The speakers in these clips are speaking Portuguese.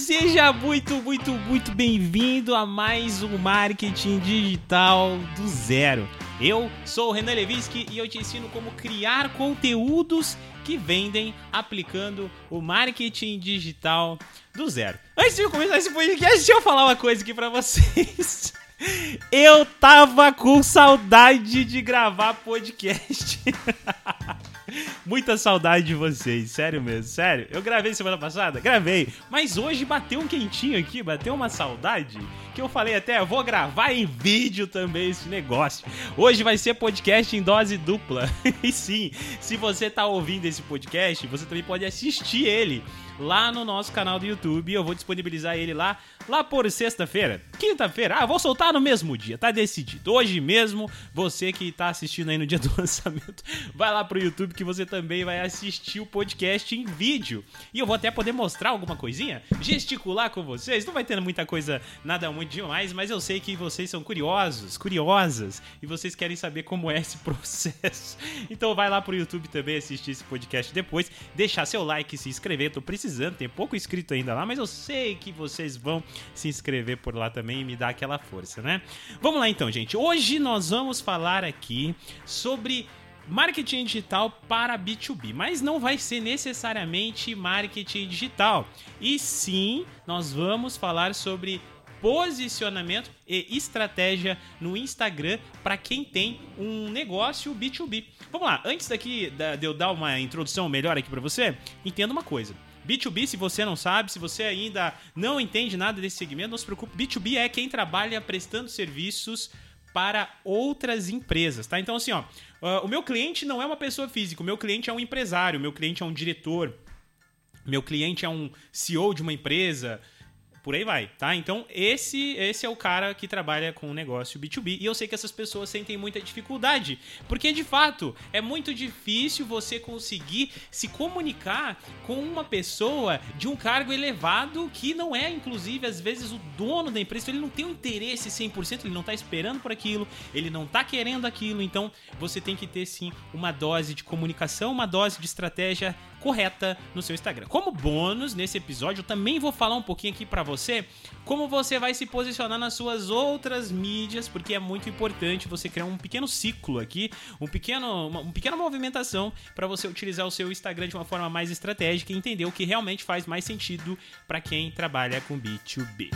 seja muito, muito, muito bem-vindo a mais um Marketing Digital do Zero. Eu sou o Renan Levinsky e eu te ensino como criar conteúdos que vendem aplicando o marketing digital do zero. Antes de começar esse podcast, deixa eu falar uma coisa aqui pra vocês. Eu tava com saudade de gravar podcast. Muita saudade de vocês, sério mesmo, sério. Eu gravei semana passada? Gravei. Mas hoje bateu um quentinho aqui, bateu uma saudade. Que eu falei até, eu vou gravar em vídeo também esse negócio. Hoje vai ser podcast em dose dupla. e sim, se você tá ouvindo esse podcast, você também pode assistir ele lá no nosso canal do YouTube. Eu vou disponibilizar ele lá, lá por sexta-feira. Quinta-feira, ah, vou soltar no mesmo dia, tá decidido. Hoje mesmo, você que tá assistindo aí no dia do lançamento, vai lá pro YouTube que você também vai assistir o podcast em vídeo. E eu vou até poder mostrar alguma coisinha, gesticular com vocês. Não vai ter muita coisa, nada muito demais, mas eu sei que vocês são curiosos, curiosas, e vocês querem saber como é esse processo. Então vai lá pro YouTube também assistir esse podcast depois, deixar seu like, se inscrever. Tô precisando precisando, tem pouco inscrito ainda lá, mas eu sei que vocês vão se inscrever por lá também e me dar aquela força, né? Vamos lá então, gente. Hoje nós vamos falar aqui sobre marketing digital para B2B, mas não vai ser necessariamente marketing digital. E sim, nós vamos falar sobre posicionamento e estratégia no Instagram para quem tem um negócio B2B. Vamos lá, antes daqui de eu dar uma introdução melhor aqui para você, entenda uma coisa. B2B, se você não sabe, se você ainda não entende nada desse segmento, não se preocupe. B2B é quem trabalha prestando serviços para outras empresas, tá? Então, assim, ó, uh, o meu cliente não é uma pessoa física, o meu cliente é um empresário, o meu cliente é um diretor, meu cliente é um CEO de uma empresa, por aí vai, tá? Então, esse esse é o cara que trabalha com o negócio B2B. E eu sei que essas pessoas sentem muita dificuldade, porque de fato é muito difícil você conseguir se comunicar com uma pessoa de um cargo elevado que não é, inclusive, às vezes o dono da empresa. Então, ele não tem um interesse 100%, ele não tá esperando por aquilo, ele não tá querendo aquilo. Então, você tem que ter sim uma dose de comunicação, uma dose de estratégia correta no seu Instagram. Como bônus, nesse episódio, eu também vou falar um pouquinho aqui para você como você vai se posicionar nas suas outras mídias, porque é muito importante você criar um pequeno ciclo aqui, um pequeno, uma, pequena movimentação para você utilizar o seu Instagram de uma forma mais estratégica e entender o que realmente faz mais sentido para quem trabalha com B2B.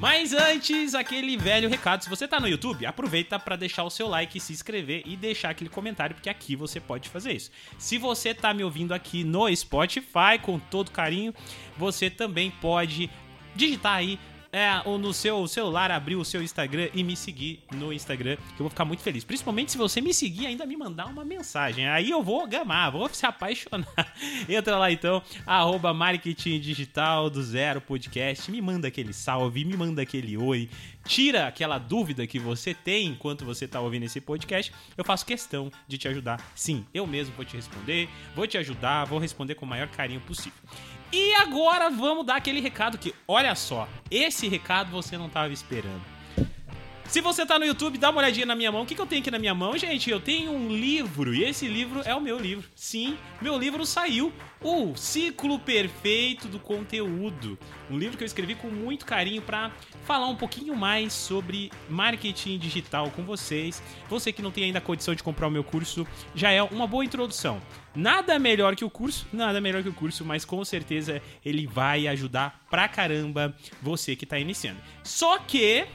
Mas antes, aquele velho recado. Se você tá no YouTube, aproveita para deixar o seu like, se inscrever e deixar aquele comentário, porque aqui você pode fazer isso. Se você tá me ouvindo aqui no Spotify, com todo carinho, você também pode digitar aí é, ou no seu celular abrir o seu Instagram e me seguir no Instagram, que eu vou ficar muito feliz. Principalmente se você me seguir ainda me mandar uma mensagem. Aí eu vou gamar, vou se apaixonar. Entra lá então, arroba do zero podcast, me manda aquele salve, me manda aquele oi, tira aquela dúvida que você tem enquanto você está ouvindo esse podcast. Eu faço questão de te ajudar. Sim, eu mesmo vou te responder, vou te ajudar, vou responder com o maior carinho possível. E agora vamos dar aquele recado que, olha só, esse recado você não estava esperando. Se você tá no YouTube, dá uma olhadinha na minha mão. O que, que eu tenho aqui na minha mão? Gente, eu tenho um livro e esse livro é o meu livro. Sim, meu livro saiu. O Ciclo Perfeito do Conteúdo. Um livro que eu escrevi com muito carinho para falar um pouquinho mais sobre marketing digital com vocês. Você que não tem ainda a condição de comprar o meu curso, já é uma boa introdução. Nada melhor que o curso, nada melhor que o curso, mas com certeza ele vai ajudar pra caramba você que tá iniciando. Só que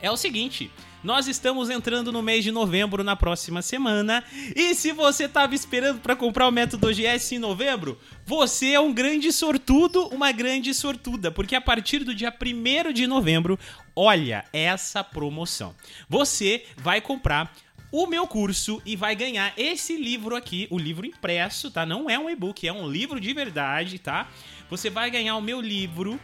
é o seguinte. Nós estamos entrando no mês de novembro na próxima semana. E se você estava esperando para comprar o método GS em novembro, você é um grande sortudo, uma grande sortuda, porque a partir do dia 1 de novembro, olha essa promoção. Você vai comprar o meu curso e vai ganhar esse livro aqui, o livro impresso, tá? Não é um e-book, é um livro de verdade, tá? Você vai ganhar o meu livro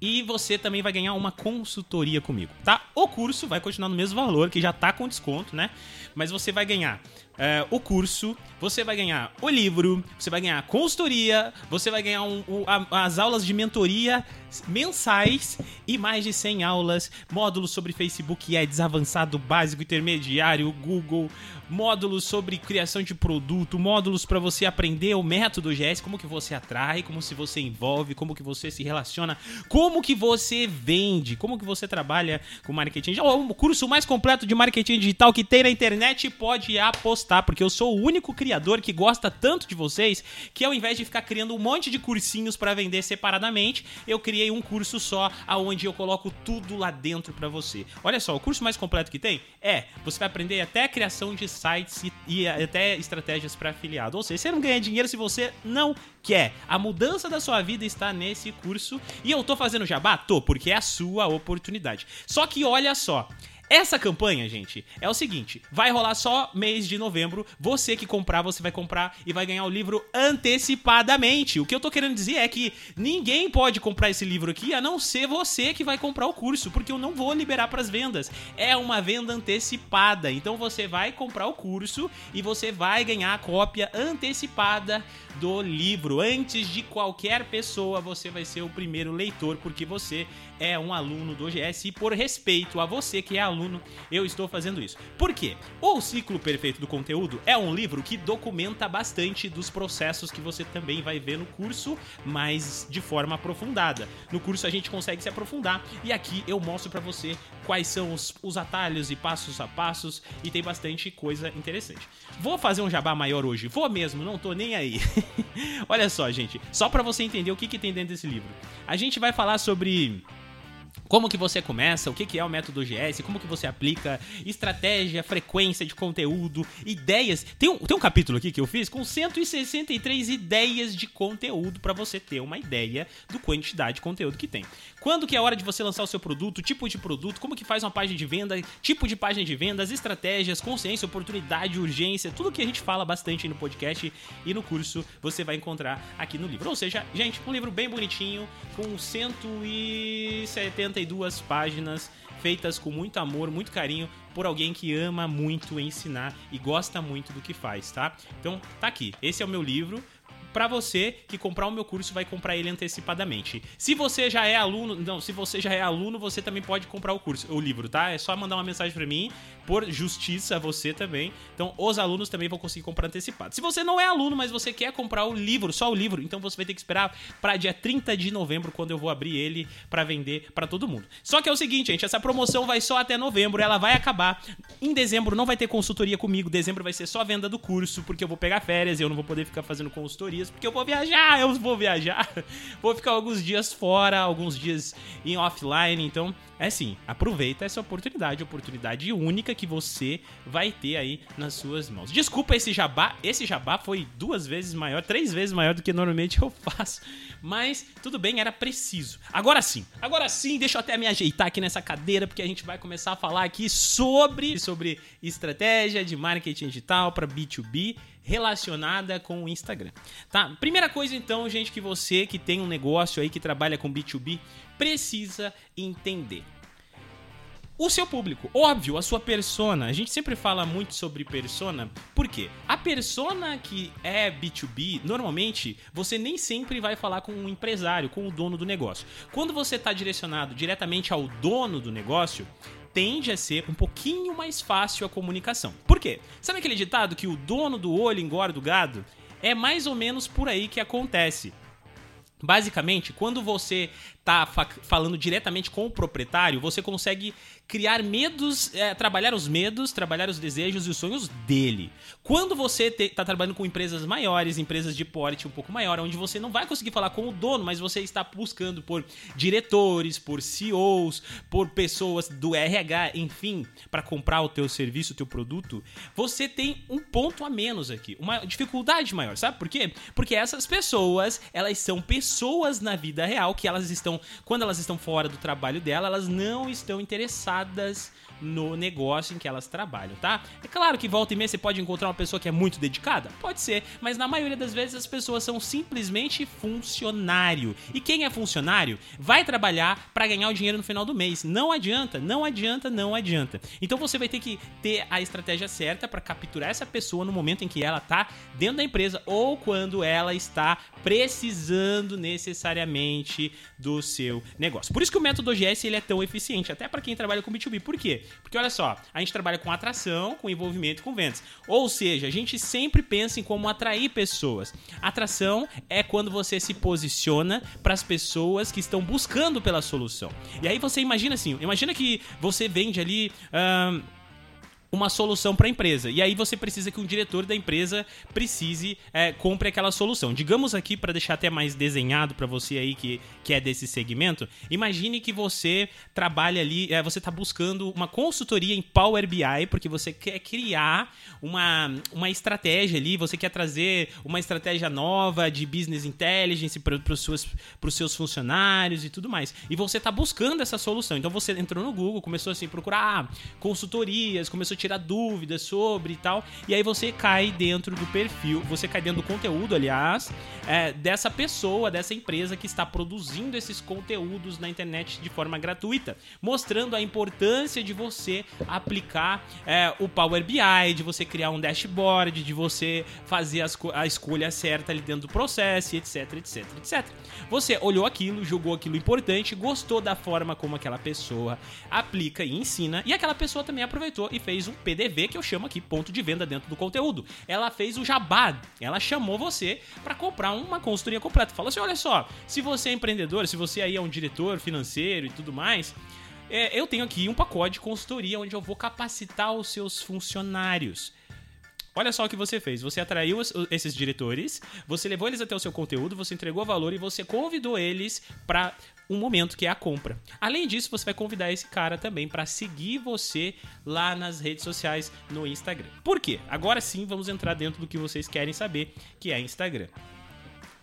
e você também vai ganhar uma consultoria comigo, tá? O curso vai continuar no mesmo valor, que já tá com desconto, né? Mas você vai ganhar é, o curso, você vai ganhar o livro, você vai ganhar consultoria, você vai ganhar um, a, as aulas de mentoria mensais e mais de 100 aulas, módulos sobre Facebook Ads avançado, básico, intermediário, Google, módulos sobre criação de produto, módulos para você aprender o método GS, como que você atrai, como se você envolve, como que você se relaciona, como que você vende, como que você trabalha com marketing. É o curso mais completo de marketing digital que tem na internet, pode apostar, porque eu sou o único criador que gosta tanto de vocês que ao invés de ficar criando um monte de cursinhos para vender separadamente, eu criei um curso só aonde eu coloco tudo lá dentro para você. Olha só, o curso mais completo que tem é, você vai aprender até a criação de sites e, e até estratégias para afiliado. Ou seja, você não ganha dinheiro se você não quer. A mudança da sua vida está nesse curso e eu tô fazendo jabá? Tô, porque é a sua oportunidade. Só que olha só, essa campanha, gente, é o seguinte: vai rolar só mês de novembro. Você que comprar, você vai comprar e vai ganhar o livro antecipadamente. O que eu tô querendo dizer é que ninguém pode comprar esse livro aqui a não ser você que vai comprar o curso, porque eu não vou liberar para as vendas. É uma venda antecipada. Então você vai comprar o curso e você vai ganhar a cópia antecipada do livro. Antes de qualquer pessoa, você vai ser o primeiro leitor, porque você é um aluno do OGS e por respeito a você que é aluno, eu estou fazendo isso. Por quê? O Ciclo Perfeito do Conteúdo é um livro que documenta bastante dos processos que você também vai ver no curso, mas de forma aprofundada. No curso a gente consegue se aprofundar e aqui eu mostro para você quais são os, os atalhos e passos a passos e tem bastante coisa interessante. Vou fazer um jabá maior hoje, vou mesmo, não tô nem aí. Olha só, gente, só para você entender o que, que tem dentro desse livro. A gente vai falar sobre como que você começa, o que, que é o método GS, como que você aplica, estratégia, frequência de conteúdo, ideias. Tem um, tem um capítulo aqui que eu fiz com 163 ideias de conteúdo para você ter uma ideia do quantidade de conteúdo que tem. Quando que é hora de você lançar o seu produto, tipo de produto, como que faz uma página de venda, tipo de página de vendas, estratégias, consciência, oportunidade, urgência, tudo que a gente fala bastante no podcast e no curso você vai encontrar aqui no livro. Ou seja, gente, um livro bem bonitinho, com 172 páginas, feitas com muito amor, muito carinho, por alguém que ama muito ensinar e gosta muito do que faz, tá? Então, tá aqui. Esse é o meu livro para você que comprar o meu curso vai comprar ele antecipadamente. Se você já é aluno, não, se você já é aluno, você também pode comprar o curso, o livro, tá? É só mandar uma mensagem para mim, por justiça você também. Então, os alunos também vão conseguir comprar antecipado. Se você não é aluno, mas você quer comprar o livro, só o livro, então você vai ter que esperar para dia 30 de novembro quando eu vou abrir ele para vender para todo mundo. Só que é o seguinte, gente, essa promoção vai só até novembro, ela vai acabar. Em dezembro não vai ter consultoria comigo, dezembro vai ser só venda do curso, porque eu vou pegar férias e eu não vou poder ficar fazendo consultorias porque eu vou viajar, eu vou viajar. Vou ficar alguns dias fora, alguns dias em offline, então é assim, aproveita essa oportunidade, oportunidade única que você vai ter aí nas suas mãos. Desculpa esse jabá, esse jabá foi duas vezes maior, três vezes maior do que normalmente eu faço, mas tudo bem, era preciso. Agora sim, agora sim, deixa eu até me ajeitar aqui nessa cadeira porque a gente vai começar a falar aqui sobre sobre estratégia de marketing digital para B2B relacionada com o Instagram. Tá? Primeira coisa então, gente, que você que tem um negócio aí que trabalha com B2B precisa entender. O seu público, óbvio, a sua persona. A gente sempre fala muito sobre persona, por quê? A persona que é B2B, normalmente, você nem sempre vai falar com um empresário, com o dono do negócio. Quando você está direcionado diretamente ao dono do negócio, tende a ser um pouquinho mais fácil a comunicação. Por quê? Sabe aquele ditado que o dono do olho engorda o gado? É mais ou menos por aí que acontece. Basicamente, quando você está falando diretamente com o proprietário, você consegue criar medos, é, trabalhar os medos, trabalhar os desejos e os sonhos dele. Quando você está trabalhando com empresas maiores, empresas de porte um pouco maior, onde você não vai conseguir falar com o dono, mas você está buscando por diretores, por CEOs, por pessoas do RH, enfim, para comprar o teu serviço, o teu produto, você tem um ponto a menos aqui, uma dificuldade maior, sabe por quê? Porque essas pessoas, elas são pessoas na vida real que elas estão, quando elas estão fora do trabalho dela, elas não estão interessadas pesadas no negócio em que elas trabalham, tá? É claro que volta e meia você pode encontrar uma pessoa que é muito dedicada, pode ser, mas na maioria das vezes as pessoas são simplesmente funcionário. E quem é funcionário vai trabalhar para ganhar o dinheiro no final do mês. Não adianta, não adianta, não adianta. Então você vai ter que ter a estratégia certa para capturar essa pessoa no momento em que ela tá dentro da empresa ou quando ela está precisando necessariamente do seu negócio. Por isso que o método OGS ele é tão eficiente, até para quem trabalha com B2B. Por quê? Porque olha só, a gente trabalha com atração, com envolvimento, com vendas. Ou seja, a gente sempre pensa em como atrair pessoas. Atração é quando você se posiciona para as pessoas que estão buscando pela solução. E aí você imagina assim, imagina que você vende ali uma solução para a empresa. E aí você precisa que um diretor da empresa precise é, compre aquela solução. Digamos aqui para deixar até mais desenhado para você aí que, que é desse segmento, imagine que você trabalha ali, é, você está buscando uma consultoria em Power BI porque você quer criar uma, uma estratégia ali, você quer trazer uma estratégia nova de business intelligence para os seus, seus funcionários e tudo mais. E você está buscando essa solução. Então você entrou no Google, começou assim procurar consultorias, a tirar dúvidas sobre e tal. E aí você cai dentro do perfil, você cai dentro do conteúdo, aliás, é, dessa pessoa, dessa empresa que está produzindo esses conteúdos na internet de forma gratuita, mostrando a importância de você aplicar é, o Power BI, de você criar um dashboard, de você fazer as, a escolha certa ali dentro do processo, etc, etc, etc. Você olhou aquilo, julgou aquilo importante, gostou da forma como aquela pessoa aplica e ensina, e aquela pessoa também aproveitou e fez um PDV, que eu chamo aqui ponto de venda dentro do conteúdo. Ela fez o jabá, ela chamou você para comprar uma consultoria completa. Falou assim: olha só, se você é empreendedor, se você aí é um diretor financeiro e tudo mais. É, eu tenho aqui um pacote de consultoria onde eu vou capacitar os seus funcionários. Olha só o que você fez. Você atraiu esses diretores, você levou eles até o seu conteúdo, você entregou valor e você convidou eles para um momento que é a compra. Além disso, você vai convidar esse cara também para seguir você lá nas redes sociais no Instagram. Por quê? Agora sim vamos entrar dentro do que vocês querem saber, que é Instagram.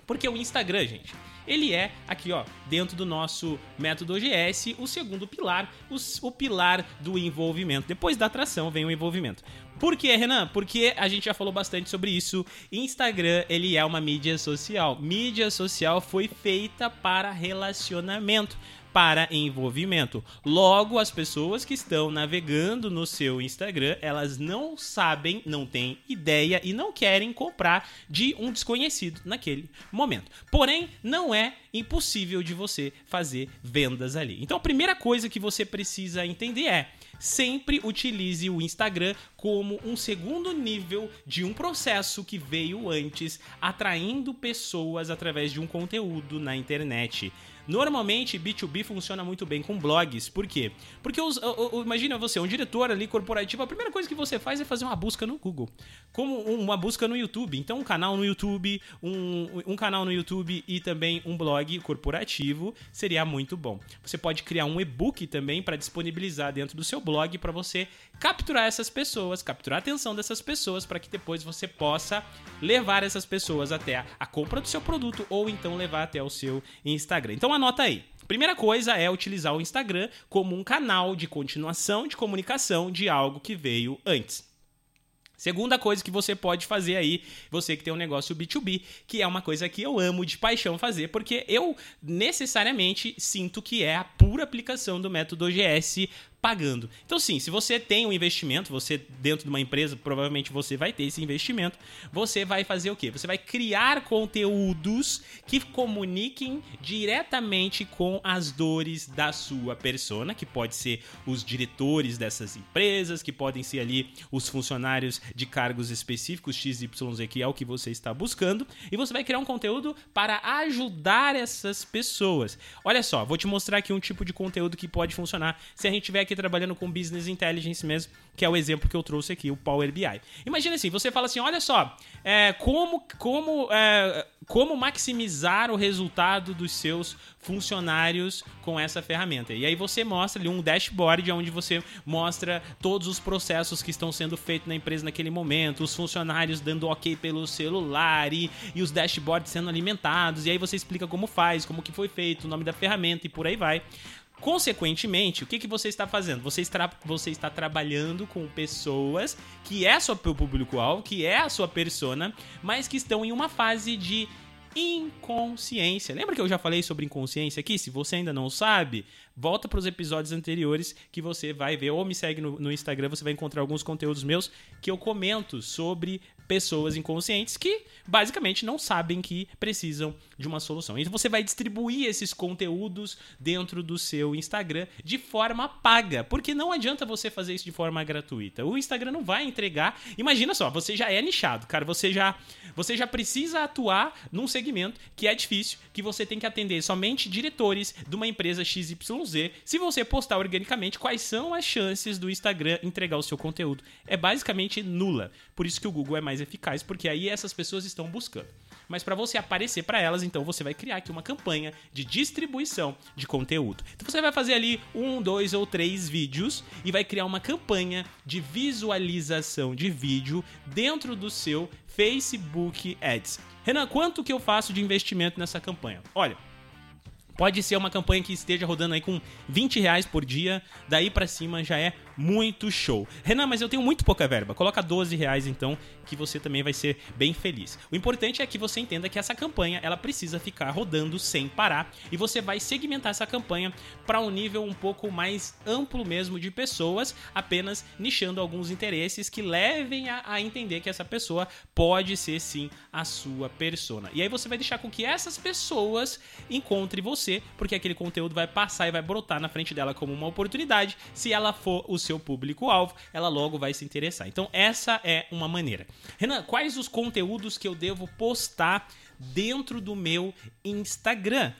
Porque o Instagram, gente, ele é aqui, ó, dentro do nosso método OGS, o segundo pilar, o, pilar do envolvimento. Depois da atração vem o envolvimento. Por quê, Renan? Porque a gente já falou bastante sobre isso. Instagram, ele é uma mídia social. Mídia social foi feita para relacionamento para envolvimento. Logo, as pessoas que estão navegando no seu Instagram, elas não sabem, não têm ideia e não querem comprar de um desconhecido naquele momento. Porém, não é impossível de você fazer vendas ali. Então, a primeira coisa que você precisa entender é sempre utilize o Instagram como um segundo nível de um processo que veio antes, atraindo pessoas através de um conteúdo na internet. Normalmente, B2B funciona muito bem com blogs. Por quê? Porque os, o, o, imagina você, um diretor ali corporativo, a primeira coisa que você faz é fazer uma busca no Google. Como uma busca no YouTube. Então, um canal no YouTube, um, um canal no YouTube e também um blog corporativo seria muito bom. Você pode criar um e-book também para disponibilizar dentro do seu blog para você capturar essas pessoas, capturar a atenção dessas pessoas para que depois você possa levar essas pessoas até a compra do seu produto ou então levar até o seu Instagram. Então anota aí. Primeira coisa é utilizar o Instagram como um canal de continuação de comunicação de algo que veio antes. Segunda coisa que você pode fazer aí, você que tem um negócio B2B, que é uma coisa que eu amo de paixão fazer, porque eu necessariamente sinto que é a pura aplicação do método OGS pagando. Então, sim, se você tem um investimento, você dentro de uma empresa, provavelmente você vai ter esse investimento, você vai fazer o quê? Você vai criar conteúdos que comuniquem diretamente com as dores da sua persona, que pode ser os diretores dessas empresas, que podem ser ali os funcionários de cargos específicos, XYZ, que é o que você está buscando, e você vai criar um conteúdo para ajudar essas pessoas. Olha só, vou te mostrar aqui um tipo de conteúdo que pode funcionar se a gente tiver aqui trabalhando com business intelligence mesmo, que é o exemplo que eu trouxe aqui, o Power BI. Imagina assim, você fala assim, olha só, é, como, como, é, como maximizar o resultado dos seus funcionários com essa ferramenta. E aí você mostra ali um dashboard onde você mostra todos os processos que estão sendo feitos na empresa naquele momento, os funcionários dando ok pelo celular e, e os dashboards sendo alimentados. E aí você explica como faz, como que foi feito, o nome da ferramenta e por aí vai. Consequentemente, o que, que você está fazendo? Você está, você está trabalhando com pessoas que é seu público-alvo, que é a sua persona, mas que estão em uma fase de inconsciência. Lembra que eu já falei sobre inconsciência aqui? Se você ainda não sabe, volta para os episódios anteriores que você vai ver, ou me segue no, no, Instagram, você vai encontrar alguns conteúdos meus que eu comento sobre pessoas inconscientes que basicamente não sabem que precisam de uma solução. Então você vai distribuir esses conteúdos dentro do seu Instagram de forma paga, porque não adianta você fazer isso de forma gratuita. O Instagram não vai entregar. Imagina só, você já é nichado, cara, você já você já precisa atuar num segmento que é difícil, que você tem que atender somente diretores de uma empresa XYZ. Se você postar organicamente, quais são as chances do Instagram entregar o seu conteúdo? É basicamente nula. Por isso que o Google é mais eficaz, porque aí essas pessoas estão buscando. Mas para você aparecer para elas, então você vai criar aqui uma campanha de distribuição de conteúdo. Então você vai fazer ali um, dois ou três vídeos e vai criar uma campanha de visualização de vídeo dentro do seu Facebook Ads. Renan, quanto que eu faço de investimento nessa campanha? Olha, Pode ser uma campanha que esteja rodando aí com 20 reais por dia, daí para cima já é muito show. Renan, mas eu tenho muito pouca verba. Coloca 12 reais então, que você também vai ser bem feliz. O importante é que você entenda que essa campanha ela precisa ficar rodando sem parar e você vai segmentar essa campanha para um nível um pouco mais amplo mesmo de pessoas, apenas nichando alguns interesses que levem a, a entender que essa pessoa pode ser sim a sua persona. E aí você vai deixar com que essas pessoas encontrem você, porque aquele conteúdo vai passar e vai brotar na frente dela como uma oportunidade. Se ela for o seu público-alvo, ela logo vai se interessar. Então, essa é uma maneira. Renan, quais os conteúdos que eu devo postar dentro do meu Instagram?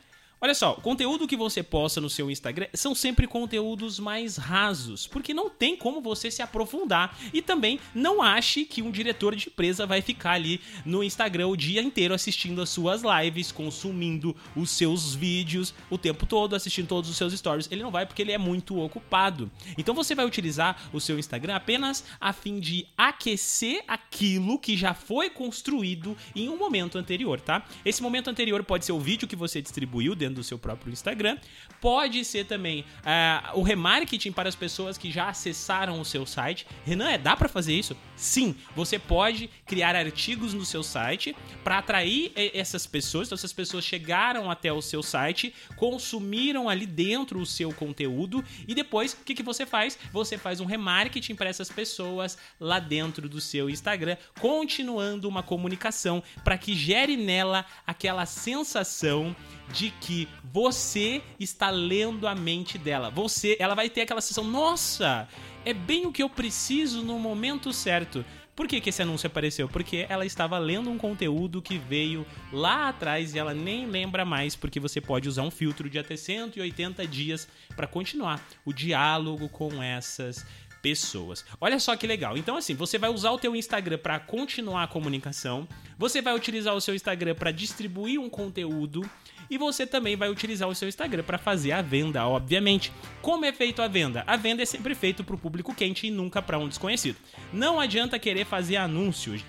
Olha só, o conteúdo que você posta no seu Instagram são sempre conteúdos mais rasos, porque não tem como você se aprofundar. E também não ache que um diretor de empresa vai ficar ali no Instagram o dia inteiro assistindo as suas lives, consumindo os seus vídeos o tempo todo, assistindo todos os seus stories. Ele não vai porque ele é muito ocupado. Então você vai utilizar o seu Instagram apenas a fim de aquecer aquilo que já foi construído em um momento anterior, tá? Esse momento anterior pode ser o vídeo que você distribuiu dentro do seu próprio Instagram. Pode ser também uh, o remarketing para as pessoas que já acessaram o seu site. Renan, é, dá para fazer isso? Sim, você pode criar artigos no seu site para atrair essas pessoas. Então, essas pessoas chegaram até o seu site, consumiram ali dentro o seu conteúdo e depois o que, que você faz? Você faz um remarketing para essas pessoas lá dentro do seu Instagram, continuando uma comunicação para que gere nela aquela sensação de que você está lendo a mente dela. Você, ela vai ter aquela sensação, nossa, é bem o que eu preciso no momento certo. Por que, que esse anúncio apareceu? Porque ela estava lendo um conteúdo que veio lá atrás e ela nem lembra mais, porque você pode usar um filtro de até 180 dias para continuar o diálogo com essas pessoas. Olha só que legal. Então assim, você vai usar o teu Instagram para continuar a comunicação, você vai utilizar o seu Instagram para distribuir um conteúdo e você também vai utilizar o seu Instagram para fazer a venda, obviamente. Como é feito a venda? A venda é sempre feita para o público quente e nunca para um desconhecido. Não adianta querer fazer anúncios,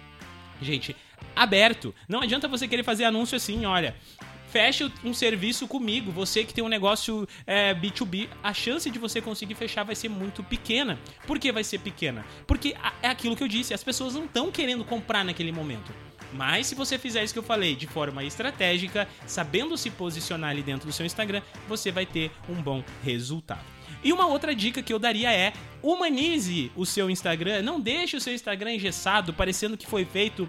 gente, aberto. Não adianta você querer fazer anúncio assim, olha, feche um serviço comigo. Você que tem um negócio é, B2B, a chance de você conseguir fechar vai ser muito pequena. Por que vai ser pequena? Porque é aquilo que eu disse, as pessoas não estão querendo comprar naquele momento. Mas se você fizer isso que eu falei de forma estratégica, sabendo se posicionar ali dentro do seu Instagram, você vai ter um bom resultado. E uma outra dica que eu daria é: humanize o seu Instagram, não deixe o seu Instagram engessado, parecendo que foi feito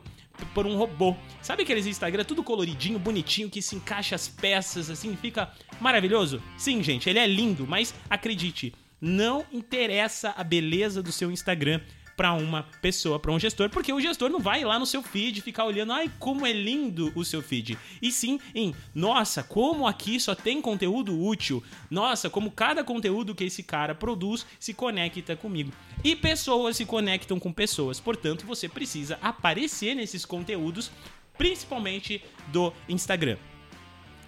por um robô. Sabe aqueles Instagram tudo coloridinho, bonitinho, que se encaixa as peças assim, fica maravilhoso? Sim, gente, ele é lindo, mas acredite, não interessa a beleza do seu Instagram para uma pessoa, para um gestor, porque o gestor não vai lá no seu feed ficar olhando, ai, como é lindo o seu feed. E sim em, nossa, como aqui só tem conteúdo útil. Nossa, como cada conteúdo que esse cara produz se conecta comigo. E pessoas se conectam com pessoas, portanto, você precisa aparecer nesses conteúdos, principalmente do Instagram.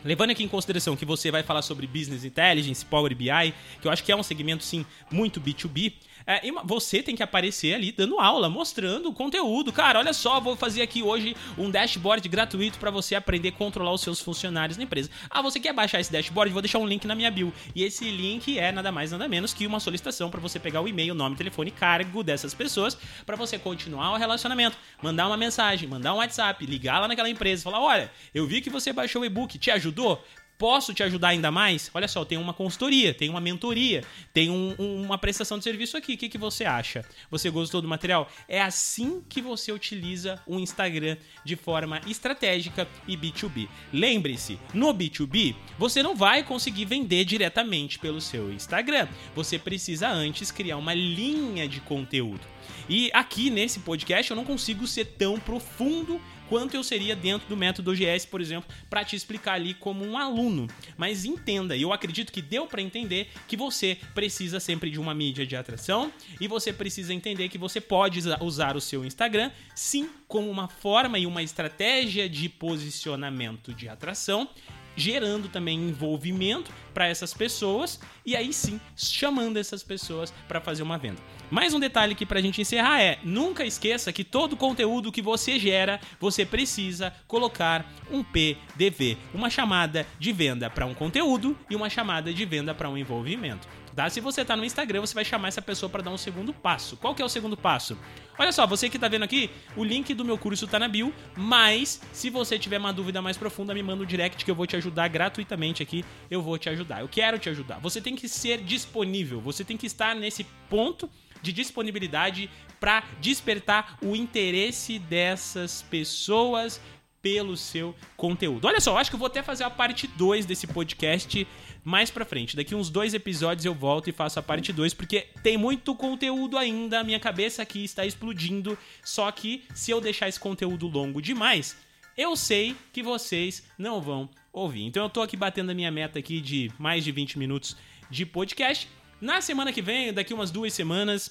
Levando aqui em consideração que você vai falar sobre Business Intelligence, Power BI, que eu acho que é um segmento sim muito B2B, É, você tem que aparecer ali dando aula, mostrando o conteúdo. Cara, olha só, vou fazer aqui hoje um dashboard gratuito para você aprender a controlar os seus funcionários na empresa. Ah, você quer baixar esse dashboard? Vou deixar um link na minha bio. E esse link é nada mais nada menos que uma solicitação para você pegar o e-mail, nome, telefone, cargo dessas pessoas para você continuar o relacionamento, mandar uma mensagem, mandar um WhatsApp, ligar lá naquela empresa, falar: "Olha, eu vi que você baixou o e-book, te ajudou? Posso te ajudar ainda mais? Olha só, tem uma consultoria, tem uma mentoria, tem um, um, uma prestação de serviço aqui. O que, que você acha? Você gostou do material? É assim que você utiliza o Instagram de forma estratégica e B2B. Lembre-se, no B2B, você não vai conseguir vender diretamente pelo seu Instagram. Você precisa antes criar uma linha de conteúdo. E aqui nesse podcast eu não consigo ser tão profundo quanto eu seria dentro do método OGS, por exemplo, para te explicar ali como um aluno. Mas entenda, eu acredito que deu para entender que você precisa sempre de uma mídia de atração e você precisa entender que você pode usar o seu Instagram sim como uma forma e uma estratégia de posicionamento de atração gerando também envolvimento para essas pessoas e aí sim chamando essas pessoas para fazer uma venda. Mais um detalhe aqui para a gente encerrar é: nunca esqueça que todo conteúdo que você gera, você precisa colocar um PDV, uma chamada de venda para um conteúdo e uma chamada de venda para um envolvimento. Tá? Se você está no Instagram, você vai chamar essa pessoa para dar um segundo passo. Qual que é o segundo passo? Olha só, você que está vendo aqui, o link do meu curso está na bio, mas se você tiver uma dúvida mais profunda, me manda um direct que eu vou te ajudar gratuitamente aqui, eu vou te ajudar. Eu quero te ajudar. Você tem que ser disponível, você tem que estar nesse ponto de disponibilidade para despertar o interesse dessas pessoas pelo seu conteúdo. Olha só, acho que eu vou até fazer a parte 2 desse podcast mais pra frente. Daqui uns dois episódios eu volto e faço a parte 2, porque tem muito conteúdo ainda, a minha cabeça aqui está explodindo. Só que se eu deixar esse conteúdo longo demais, eu sei que vocês não vão ouvir. Então eu tô aqui batendo a minha meta aqui de mais de 20 minutos de podcast. Na semana que vem, daqui umas duas semanas,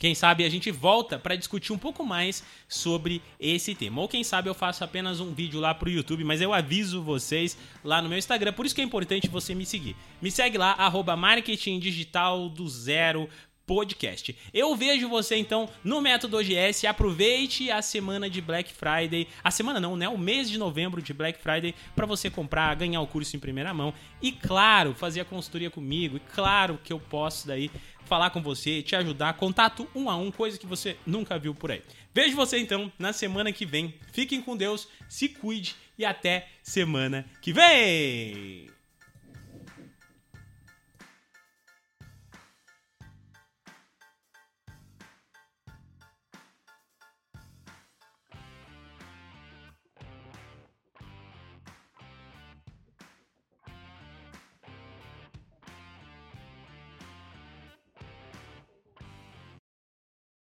quem sabe a gente volta para discutir um pouco mais sobre esse tema. Ou quem sabe eu faço apenas um vídeo lá pro YouTube, mas eu aviso vocês lá no meu Instagram. Por isso que é importante você me seguir. Me segue lá, arroba do zero podcast. Eu vejo você então no Método OGS. Aproveite a semana de Black Friday. A semana não, né? O mês de novembro de Black Friday para você comprar, ganhar o curso em primeira mão e claro, fazer a consultoria comigo. E claro que eu posso daí falar com você, te ajudar, contato um a um, coisa que você nunca viu por aí. Vejo você então na semana que vem. Fiquem com Deus, se cuide e até semana que vem.